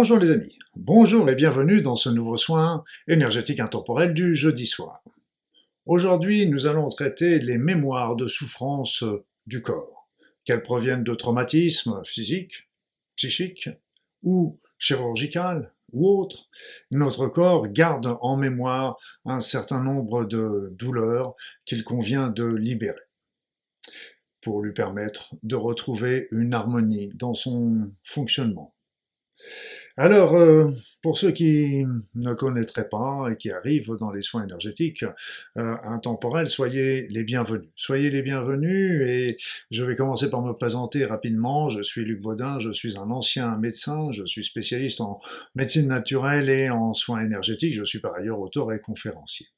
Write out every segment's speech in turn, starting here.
Bonjour les amis, bonjour et bienvenue dans ce nouveau soin énergétique intemporel du jeudi soir. Aujourd'hui, nous allons traiter les mémoires de souffrance du corps, qu'elles proviennent de traumatismes physiques, psychiques ou chirurgicales ou autres. Notre corps garde en mémoire un certain nombre de douleurs qu'il convient de libérer pour lui permettre de retrouver une harmonie dans son fonctionnement. Alors, euh, pour ceux qui ne connaîtraient pas et qui arrivent dans les soins énergétiques euh, intemporels, soyez les bienvenus. Soyez les bienvenus et je vais commencer par me présenter rapidement. Je suis Luc Baudin, je suis un ancien médecin, je suis spécialiste en médecine naturelle et en soins énergétiques. Je suis par ailleurs auteur et conférencier.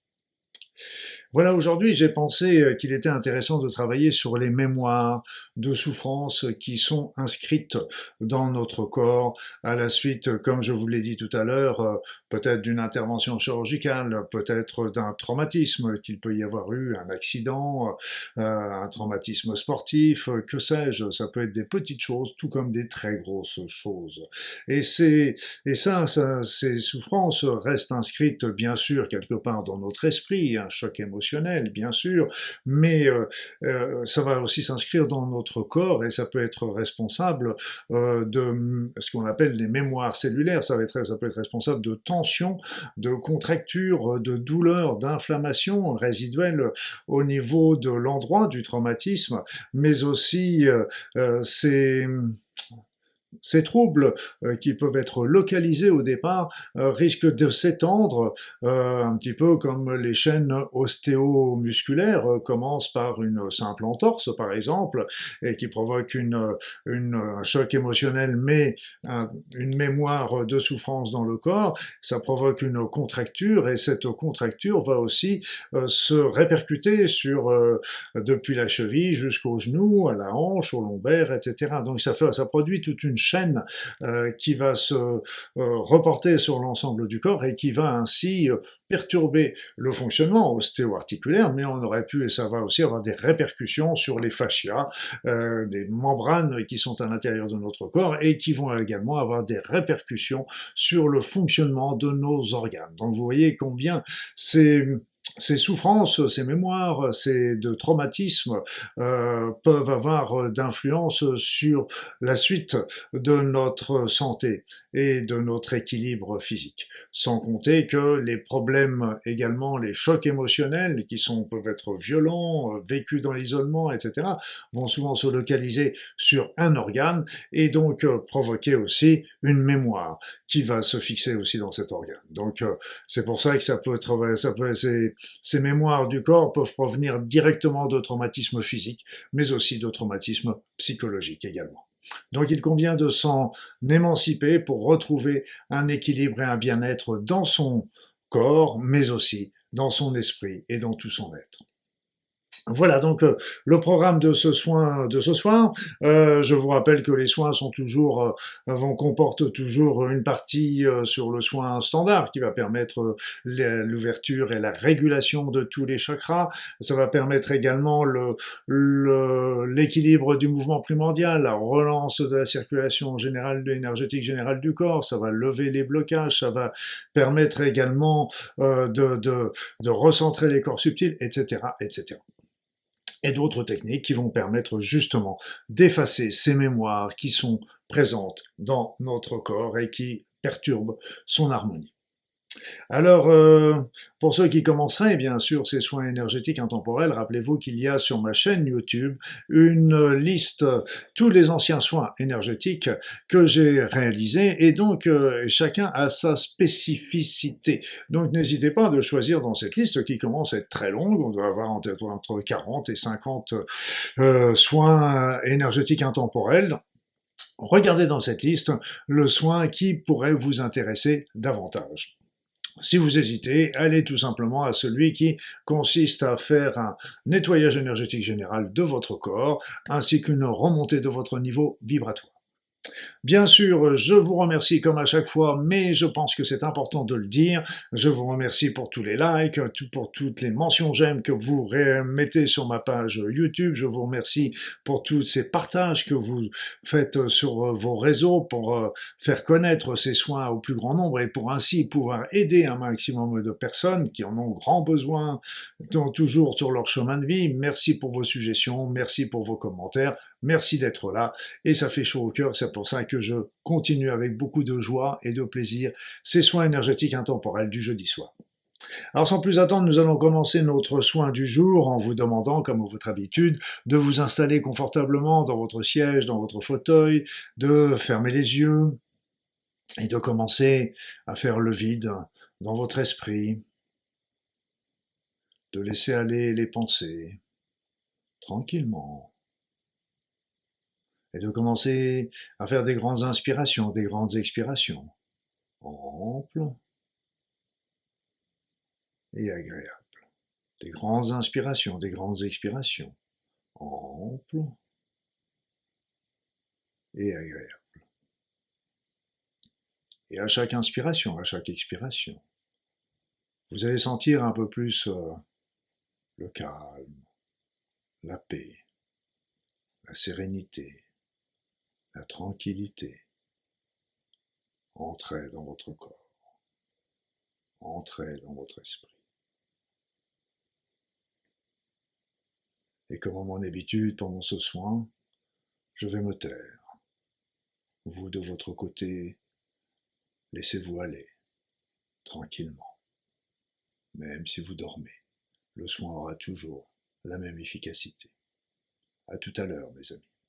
Voilà, aujourd'hui, j'ai pensé euh, qu'il était intéressant de travailler sur les mémoires de souffrance qui sont inscrites dans notre corps à la suite, comme je vous l'ai dit tout à l'heure, euh, peut-être d'une intervention chirurgicale, peut-être d'un traumatisme qu'il peut y avoir eu, un accident, euh, un traumatisme sportif, que sais-je, ça peut être des petites choses, tout comme des très grosses choses. Et c'est, et ça, ça, ces souffrances restent inscrites, bien sûr, quelque part dans notre esprit, un choc émotionnel bien sûr, mais euh, euh, ça va aussi s'inscrire dans notre corps et ça peut être responsable euh, de ce qu'on appelle les mémoires cellulaires. Ça, peut être responsable de tensions, de contractures, de douleurs, d'inflammations résiduelles au niveau de l'endroit du traumatisme, mais aussi c'est ces troubles euh, qui peuvent être localisés au départ euh, risquent de s'étendre euh, un petit peu comme les chaînes ostéomusculaires commencent par une simple entorse par exemple et qui provoque un choc émotionnel mais une mémoire de souffrance dans le corps, ça provoque une contracture et cette contracture va aussi se répercuter sur depuis la cheville jusqu'au genou, à la hanche, au lombaire, etc. Donc ça produit toute une chaîne euh, qui va se euh, reporter sur l'ensemble du corps et qui va ainsi euh, perturber le fonctionnement ostéo-articulaire, mais on aurait pu, et ça va aussi avoir des répercussions sur les fascias, des membranes qui sont à l'intérieur de notre corps et qui vont également avoir des répercussions sur le fonctionnement de nos organes. Donc vous voyez combien c'est ces souffrances, ces mémoires, ces traumatismes euh, peuvent avoir d'influence sur la suite de notre santé et de notre équilibre physique. Sans compter que les problèmes également, les chocs émotionnels qui sont peuvent être violents, euh, vécus dans l'isolement, etc., vont souvent se localiser sur un organe et donc euh, provoquer aussi une mémoire qui va se fixer aussi dans cet organe. Donc c'est pour ça que ça peut être, ça peut, ces mémoires du corps peuvent provenir directement de traumatismes physiques, mais aussi de traumatismes psychologiques également. Donc il convient de s'en émanciper pour retrouver un équilibre et un bien-être dans son corps, mais aussi dans son esprit et dans tout son être. Voilà donc euh, le programme de ce soin de soir. Euh, je vous rappelle que les soins sont toujours euh, vont comportent toujours une partie sur le soin standard qui va permettre l'ouverture et la régulation de tous les chakras. Ça va permettre également le l'équilibre du mouvement primordial, la relance de la circulation générale énergétique générale du corps. Ça va lever les blocages. Ça va permettre également de, de de recentrer les corps subtils, etc., etc et d'autres techniques qui vont permettre justement d'effacer ces mémoires qui sont présentes dans notre corps et qui perturbent son harmonie. Alors, euh, pour ceux qui commenceraient, bien sûr, ces soins énergétiques intemporels, rappelez-vous qu'il y a sur ma chaîne YouTube une liste, tous les anciens soins énergétiques que j'ai réalisés, et donc euh, chacun a sa spécificité. Donc n'hésitez pas de choisir dans cette liste qui commence à être très longue, on doit avoir entre 40 et 50 euh, soins énergétiques intemporels, regardez dans cette liste le soin qui pourrait vous intéresser davantage. Si vous hésitez, allez tout simplement à celui qui consiste à faire un nettoyage énergétique général de votre corps ainsi qu'une remontée de votre niveau vibratoire. Bien sûr, je vous remercie comme à chaque fois, mais je pense que c'est important de le dire. Je vous remercie pour tous les likes, pour toutes les mentions j'aime que vous mettez sur ma page YouTube. Je vous remercie pour tous ces partages que vous faites sur vos réseaux pour euh, faire connaître ces soins au plus grand nombre et pour ainsi pouvoir aider un maximum de personnes qui en ont grand besoin toujours sur leur chemin de vie. Merci pour vos suggestions, merci pour vos commentaires, merci d'être là et ça fait chaud au cœur. C'est pour ça que je continue avec beaucoup de joie et de plaisir ces soins énergétiques intemporels du jeudi soir. Alors sans plus attendre, nous allons commencer notre soin du jour en vous demandant, comme à votre habitude, de vous installer confortablement dans votre siège, dans votre fauteuil, de fermer les yeux et de commencer à faire le vide dans votre esprit, de laisser aller les pensées tranquillement et de commencer à faire des grandes inspirations, des grandes expirations, amples et agréables. Des grandes inspirations, des grandes expirations, amples et agréables. Et à chaque inspiration, à chaque expiration, vous allez sentir un peu plus euh, le calme, la paix, la sérénité, la tranquillité. Entrez dans votre corps. Entrez dans votre esprit. Et comme à mon habitude pendant ce soin, je vais me taire. Vous de votre côté, laissez-vous aller, tranquillement. Même si vous dormez, le soin aura toujours la même efficacité. À tout à l'heure, mes amis.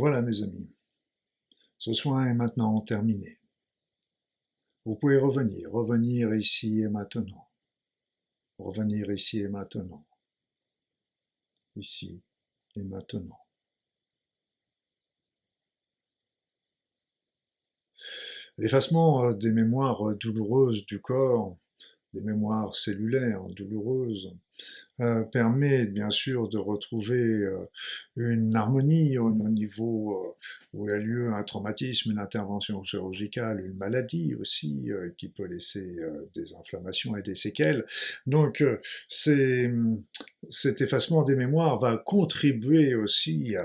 Voilà mes amis, ce soin est maintenant terminé. Vous pouvez revenir, revenir ici et maintenant. Revenir ici et maintenant. Ici et maintenant. L'effacement euh, des mémoires douloureuses du corps, des mémoires cellulaires douloureuses, euh, permet bien sûr de retrouver euh, une harmonie au, niveau euh, où a lieu un traumatisme, une intervention chirurgicale, une maladie aussi qui peut laisser des inflammations et des séquelles. Donc cet effacement des mémoires va contribuer aussi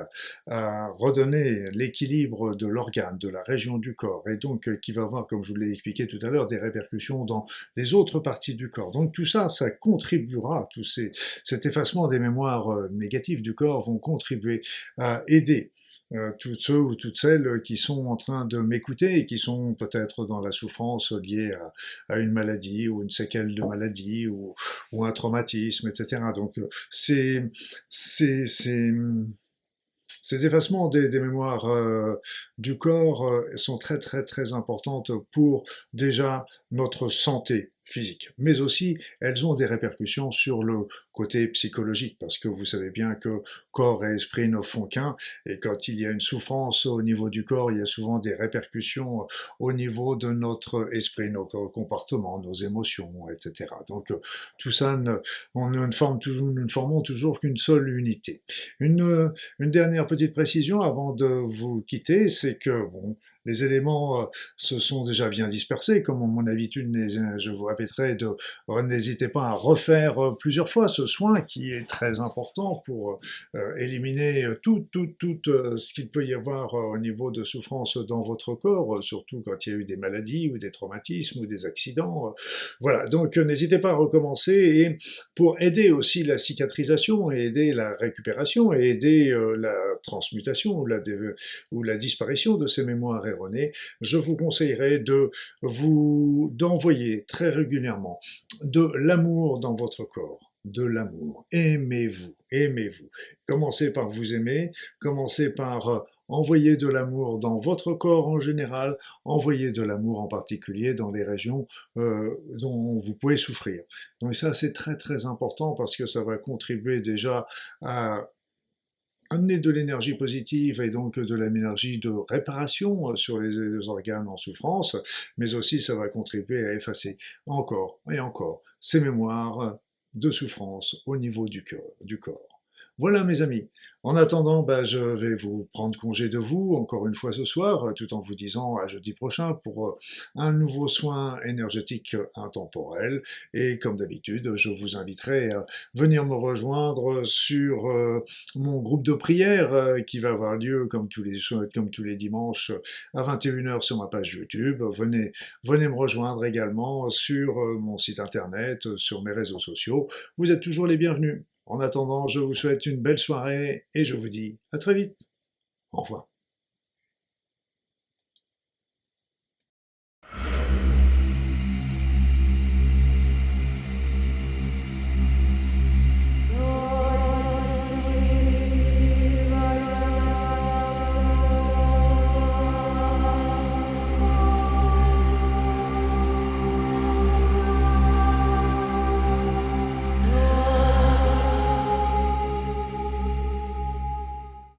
à, redonner l'équilibre de l'organe, de la région du corps, et donc qui va avoir, comme je vous l'ai expliqué tout à l'heure, des répercussions dans les autres parties du corps. Donc tout ça, ça contribuera, tous cet effacement des mémoires euh, négatives du corps vont contribuer à aider euh, tous ceux ou toutes celles qui sont en train de m'écouter et qui sont peut-être dans la souffrance liée à, une maladie ou une séquelle de maladie ou, un traumatisme, etc. Donc euh, c'est ces effacements des, mémoires du corps sont très très très importantes pour déjà notre santé physique, mais aussi elles ont des répercussions sur le côté psychologique, parce que vous savez bien que corps et esprit ne font qu'un, et quand il y a une souffrance au niveau du corps, il y a souvent des répercussions au niveau de notre esprit, nos comportements, nos émotions, etc. Donc tout ça, ne, forme nous ne formons toujours qu'une seule unité. Une, une dernière petite précision avant de vous quitter, c'est que, bon, les éléments euh, se sont déjà bien dispersés, comme mon habitude, je vous répéterai, de n'hésitez pas à refaire euh, plusieurs fois ce soin qui est très important pour euh, éliminer tout ce qu'il peut y avoir au niveau de souffrance dans votre corps, surtout quand il y a eu des maladies ou des traumatismes ou des accidents. Voilà, donc n'hésitez pas à recommencer et pour aider aussi la cicatrisation et aider la récupération et aider la transmutation ou la, ou la disparition de ces mémoires je vous conseillerais de vous d'envoyer très régulièrement de l'amour dans votre corps de l'amour. Aimez-vous, aimez-vous. Commencez par vous aimer, commencez par euh, envoyer de l'amour dans votre corps en général, envoyer de l'amour en particulier dans les régions euh, dont vous pouvez souffrir. Donc ça c'est très très important parce que ça va contribuer déjà à amener de l'énergie positive et donc de l'énergie de réparation euh, sur les, organes en souffrance, mais aussi ça va contribuer à effacer encore et encore ces mémoires de souffrance au niveau du, du corps. Voilà mes amis. En attendant, bah, je vais vous prendre congé de vous encore une fois ce soir, tout en vous disant à jeudi prochain pour euh, un nouveau soin énergétique intemporel. Et comme d'habitude, je vous inviterai à venir me rejoindre sur euh, mon groupe de prière euh, qui va avoir lieu comme tous les, comme tous les dimanches à 21h sur ma page YouTube. Venez me rejoindre également sur mon site internet, sur mes réseaux sociaux. Vous êtes toujours les bienvenus. En attendant, je vous souhaite une belle soirée et je vous dis à très vite. Au revoir.